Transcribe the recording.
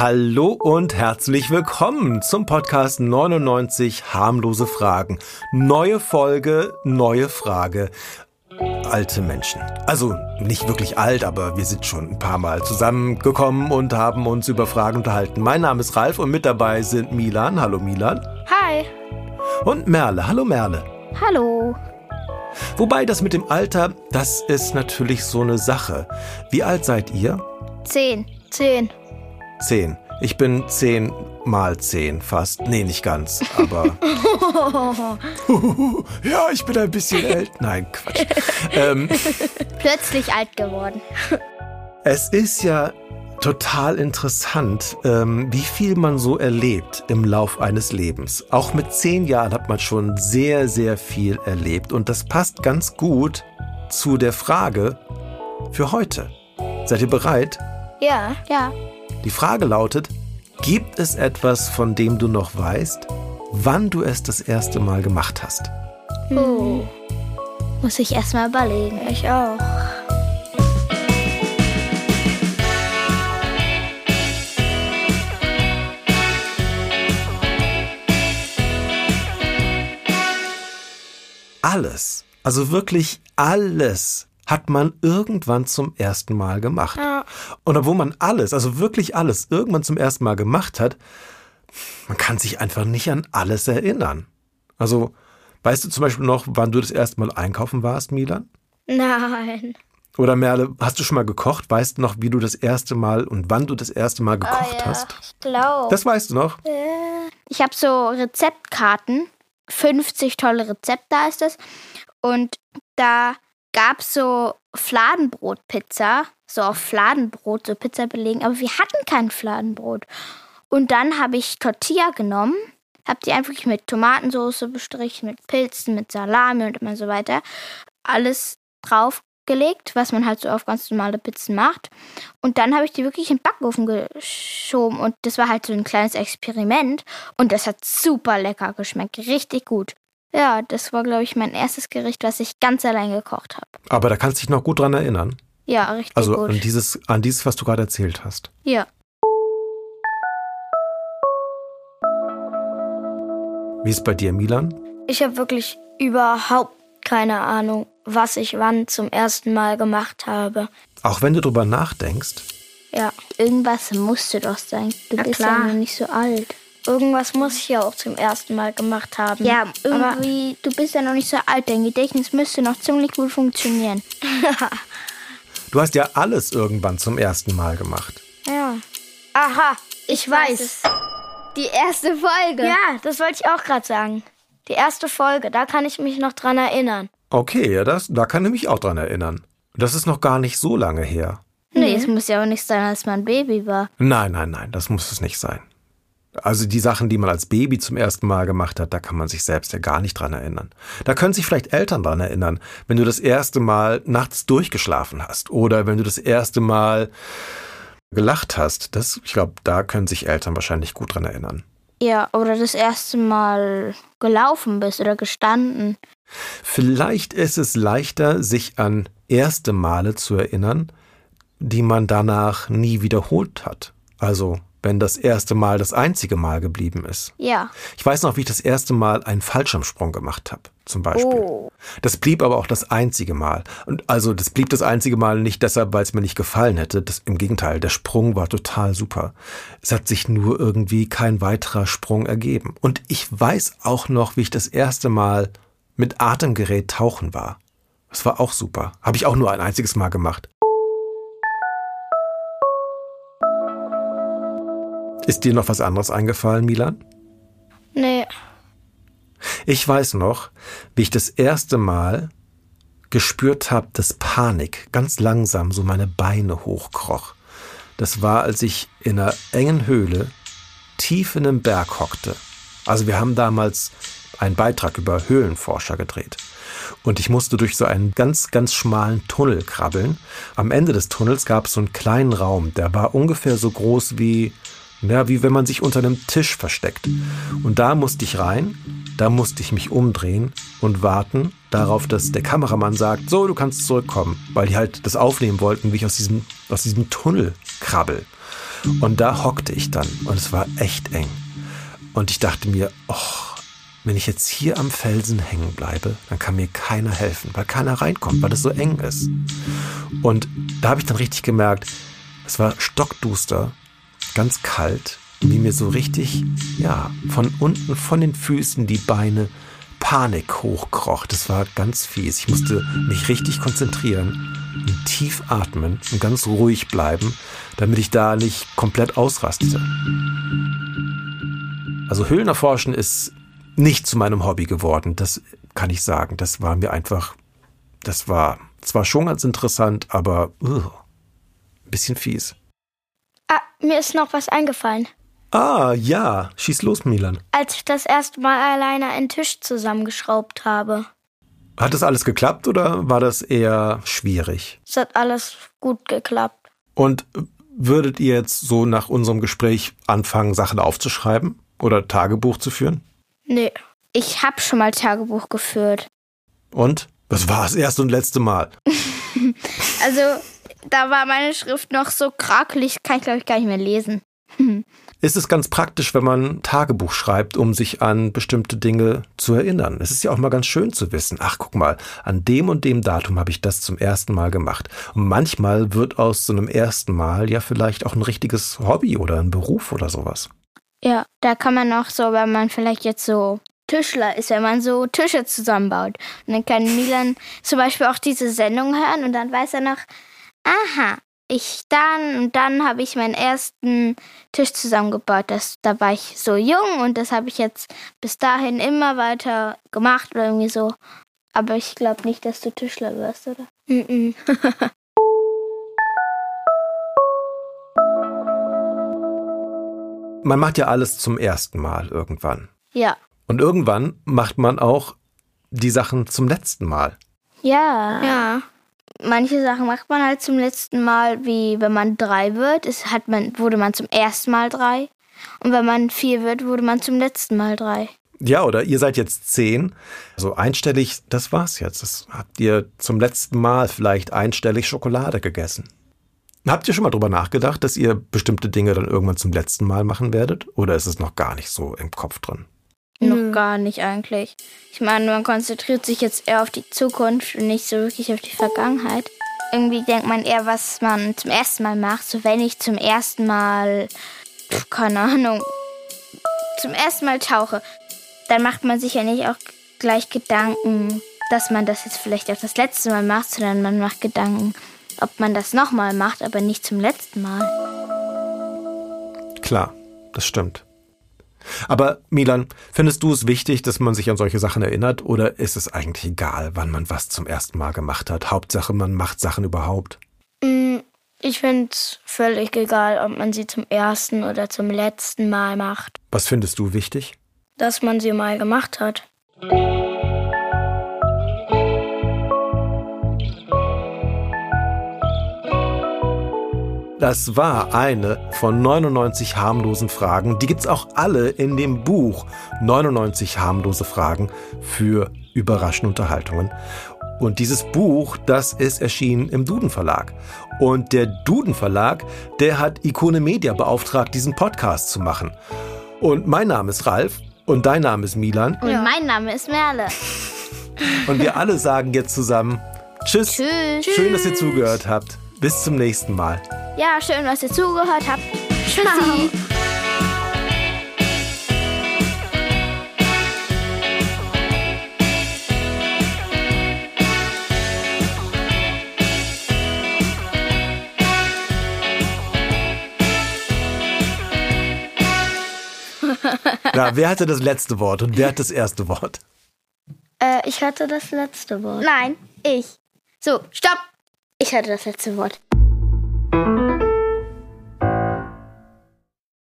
Hallo und herzlich willkommen zum Podcast 99 harmlose Fragen. Neue Folge, neue Frage. Alte Menschen. Also nicht wirklich alt, aber wir sind schon ein paar Mal zusammengekommen und haben uns über Fragen unterhalten. Mein Name ist Ralf und mit dabei sind Milan. Hallo Milan. Hi. Und Merle. Hallo Merle. Hallo. Wobei das mit dem Alter, das ist natürlich so eine Sache. Wie alt seid ihr? Zehn. Zehn. Zehn. Ich bin zehn mal zehn fast. Nee, nicht ganz, aber. ja, ich bin ein bisschen älter. Nein, Quatsch. Ähm, Plötzlich alt geworden. es ist ja total interessant, ähm, wie viel man so erlebt im Lauf eines Lebens. Auch mit zehn Jahren hat man schon sehr, sehr viel erlebt. Und das passt ganz gut zu der Frage für heute. Seid ihr bereit? Ja. Ja. Die Frage lautet, gibt es etwas, von dem du noch weißt, wann du es das erste Mal gemacht hast? Oh. Muss ich erstmal überlegen. Ich auch. Alles, also wirklich alles hat man irgendwann zum ersten Mal gemacht. Ja. Und obwohl man alles, also wirklich alles, irgendwann zum ersten Mal gemacht hat, man kann sich einfach nicht an alles erinnern. Also, weißt du zum Beispiel noch, wann du das erste Mal einkaufen warst, Milan? Nein. Oder Merle, hast du schon mal gekocht? Weißt du noch, wie du das erste Mal und wann du das erste Mal gekocht Ah, ja. hast? Ich glaube. Das weißt du noch? Ich habe so Rezeptkarten. 50 tolle Rezepte heißt es. Und da gab es so Fladenbrot-Pizza. So auf Fladenbrot, so Pizza belegen. Aber wir hatten kein Fladenbrot. Und dann habe ich Tortilla genommen. Habe die einfach mit Tomatensauce bestrichen, mit Pilzen, mit Salami und immer so weiter. Alles draufgelegt, was man halt so auf ganz normale Pizzen macht. Und dann habe ich die wirklich in den Backofen geschoben. Und das war halt so ein kleines Experiment. Und das hat super lecker geschmeckt. Richtig gut. Ja, das war, glaube ich, mein erstes Gericht, was ich ganz allein gekocht habe. Aber da kannst du dich noch gut dran erinnern. Ja, richtig Also gut. an dieses, an dieses, was du gerade erzählt hast. ja. Wie ist bei dir, Milan? Ich habe wirklich überhaupt keine Ahnung, was ich wann zum ersten Mal gemacht habe. Auch wenn du drüber nachdenkst, Ja, Irgendwas musste doch sein. Du Ja, bist klar. ja noch nicht so alt. Irgendwas muss ich ja auch zum ersten Mal gemacht haben. Ja, irgendwie, du bist ja noch nicht so alt. Dein Gedächtnis müsste noch ziemlich gut funktionieren. du hast ja alles irgendwann zum ersten Mal gemacht. Ja. Aha, ich, weiß. Die erste Folge. Ja, das wollte ich auch gerade sagen. Die erste Folge, da kann ich mich noch dran erinnern. Okay, ja, das, da kann ich mich auch dran erinnern. Das ist noch gar nicht so lange her. Nee, es muss ja auch nicht sein, als man Baby war. Nein, nein, nein, das muss es nicht sein. Also die Sachen, die man als Baby zum ersten Mal gemacht hat, da kann man sich selbst ja gar nicht dran erinnern. Da können sich vielleicht Eltern dran erinnern, wenn du das erste Mal nachts durchgeschlafen hast oder wenn du das erste Mal gelacht hast. Das, ich glaube, da können sich Eltern wahrscheinlich gut dran erinnern. Ja, oder das erste Mal gelaufen bist oder gestanden. Vielleicht ist es leichter, sich an erste Male zu erinnern, die man danach nie wiederholt hat. Also, wenn das erste Mal das einzige Mal geblieben ist. Ja. Ich weiß noch, wie ich das erste Mal einen Fallschirmsprung gemacht habe, zum Beispiel. Oh. Das blieb aber auch das einzige Mal. Und also, das blieb das einzige Mal nicht deshalb, weil es mir nicht gefallen hätte. Das, Im Gegenteil, der Sprung war total super. Es hat sich nur irgendwie kein weiterer Sprung ergeben. Und ich weiß auch noch, wie ich das erste Mal mit Atemgerät tauchen war. Das war auch super. Habe ich auch nur ein einziges Mal gemacht. Ist dir noch was anderes eingefallen, Milan? Nee, Ich weiß noch, wie ich das erste Mal gespürt habe, dass Panik ganz langsam so meine Beine hochkroch. Das war, als ich in einer engen Höhle tief in einem Berg hockte. Also wir haben damals einen Beitrag über Höhlenforscher gedreht. Und ich musste durch so einen ganz, ganz schmalen Tunnel krabbeln. Am Ende des Tunnels gab es so einen kleinen Raum, der war ungefähr so groß wie, ja, wie wenn man sich unter einem Tisch versteckt. Und da musste ich rein, da musste ich mich umdrehen und warten darauf, dass der Kameramann sagt, so, du kannst zurückkommen, weil die halt das aufnehmen wollten, wie ich aus diesem, aus diesem Tunnel krabbel. Und da hockte ich dann und es war echt eng. Und ich dachte mir, oh, wenn ich jetzt hier am Felsen hängen bleibe, dann kann mir keiner helfen, weil keiner reinkommt, weil es so eng ist. Und da habe ich dann richtig gemerkt, es war stockduster, ganz kalt, wie mir so richtig, ja, von unten, von den Füßen die Beine Panik hochkroch. Das war ganz fies. Ich musste mich richtig konzentrieren tief atmen und ganz ruhig bleiben, damit ich da nicht komplett ausrastete. Also Höhlenerforschen ist nicht zu meinem Hobby geworden, das kann ich sagen. Das war mir einfach, das war zwar schon ganz interessant, aber uh, ein bisschen fies. Ah, mir ist noch was eingefallen. Ah, ja, schieß los, Milan. Als ich das erste Mal alleine einen Tisch zusammengeschraubt habe. Hat das alles geklappt oder war das eher schwierig? Es hat alles gut geklappt. Und würdet ihr jetzt so nach unserem Gespräch anfangen, Sachen aufzuschreiben oder Tagebuch zu führen? Nee. Ich habe schon mal Tagebuch geführt. Und? Das war das erste und letzte Mal. also, da war meine Schrift noch so krakelig, kann ich glaube ich gar nicht mehr lesen. ist es ganz praktisch, wenn man Tagebuch schreibt, um sich an bestimmte Dinge zu erinnern. Es ist ja auch mal ganz schön zu wissen, ach guck mal, an dem und dem Datum habe ich das zum ersten Mal gemacht. Und manchmal wird aus so einem ersten Mal ja vielleicht auch ein richtiges Hobby oder ein Beruf oder sowas. Ja, da kann man auch so, wenn man vielleicht jetzt so Tischler ist, wenn man so Tische zusammenbaut. Und dann kann Milan zum Beispiel auch diese Sendung hören und dann weiß er noch, aha, ich dann und dann habe ich meinen ersten Tisch zusammengebaut. Das, da war ich so jung und das habe ich jetzt bis dahin immer weiter gemacht oder irgendwie so. Aber ich glaube nicht, dass du Tischler wirst, oder? Mm -mm. man macht ja alles zum ersten Mal irgendwann. Ja. Und irgendwann macht man auch die Sachen zum letzten Mal. Ja. Ja manche Sachen macht man halt zum letzten Mal, wie wenn man drei wird, ist, hat man, wurde man zum ersten Mal drei. Und wenn man vier wird, wurde man zum letzten Mal drei. Ja, oder ihr seid jetzt zehn. Also einstellig, das war's jetzt. Das habt ihr zum letzten Mal vielleicht einstellig Schokolade gegessen. Habt ihr schon mal drüber nachgedacht, dass ihr bestimmte Dinge dann irgendwann zum letzten Mal machen werdet? Oder ist es noch gar nicht so im Kopf drin? Noch gar nicht eigentlich. Ich meine, man konzentriert sich jetzt eher auf die Zukunft und nicht so wirklich auf die Vergangenheit. Irgendwie denkt man eher, was man zum ersten Mal macht. So wenn ich zum ersten Mal, keine Ahnung, zum ersten Mal tauche, dann macht man sich ja nicht auch gleich Gedanken, dass man das jetzt vielleicht auch das letzte Mal macht, sondern man macht Gedanken, ob man das nochmal macht, aber nicht zum letzten Mal. Klar, das stimmt. Aber Milan, findest du es wichtig, dass man sich an solche Sachen erinnert oder ist es eigentlich egal, wann man was zum ersten Mal gemacht hat? Hauptsache, man macht Sachen überhaupt. Mm, ich finde es völlig egal, ob man sie zum ersten oder zum letzten Mal macht. Was findest du wichtig? Dass man sie mal gemacht hat. Das war eine von 99 harmlosen Fragen. Die gibt's auch alle in dem Buch 99 harmlose Fragen für überraschende Unterhaltungen. Und dieses Buch, das ist erschienen im Duden Verlag. Und der Duden Verlag, der hat Ikone Media beauftragt, diesen Podcast zu machen. Und mein Name ist Ralf und dein Name ist Milan. Und ja. mein Name ist Merle. Und wir alle sagen jetzt zusammen Tschüss. Tschüss. Schön, dass ihr zugehört habt. Bis zum nächsten Mal. Ja, schön, dass ihr zugehört habt. Tschüssi. Na, wer hatte das letzte Wort und wer hat das erste Wort? Äh, ich hatte das letzte Wort. Nein, ich. So, stopp. Ich hatte das letzte Wort.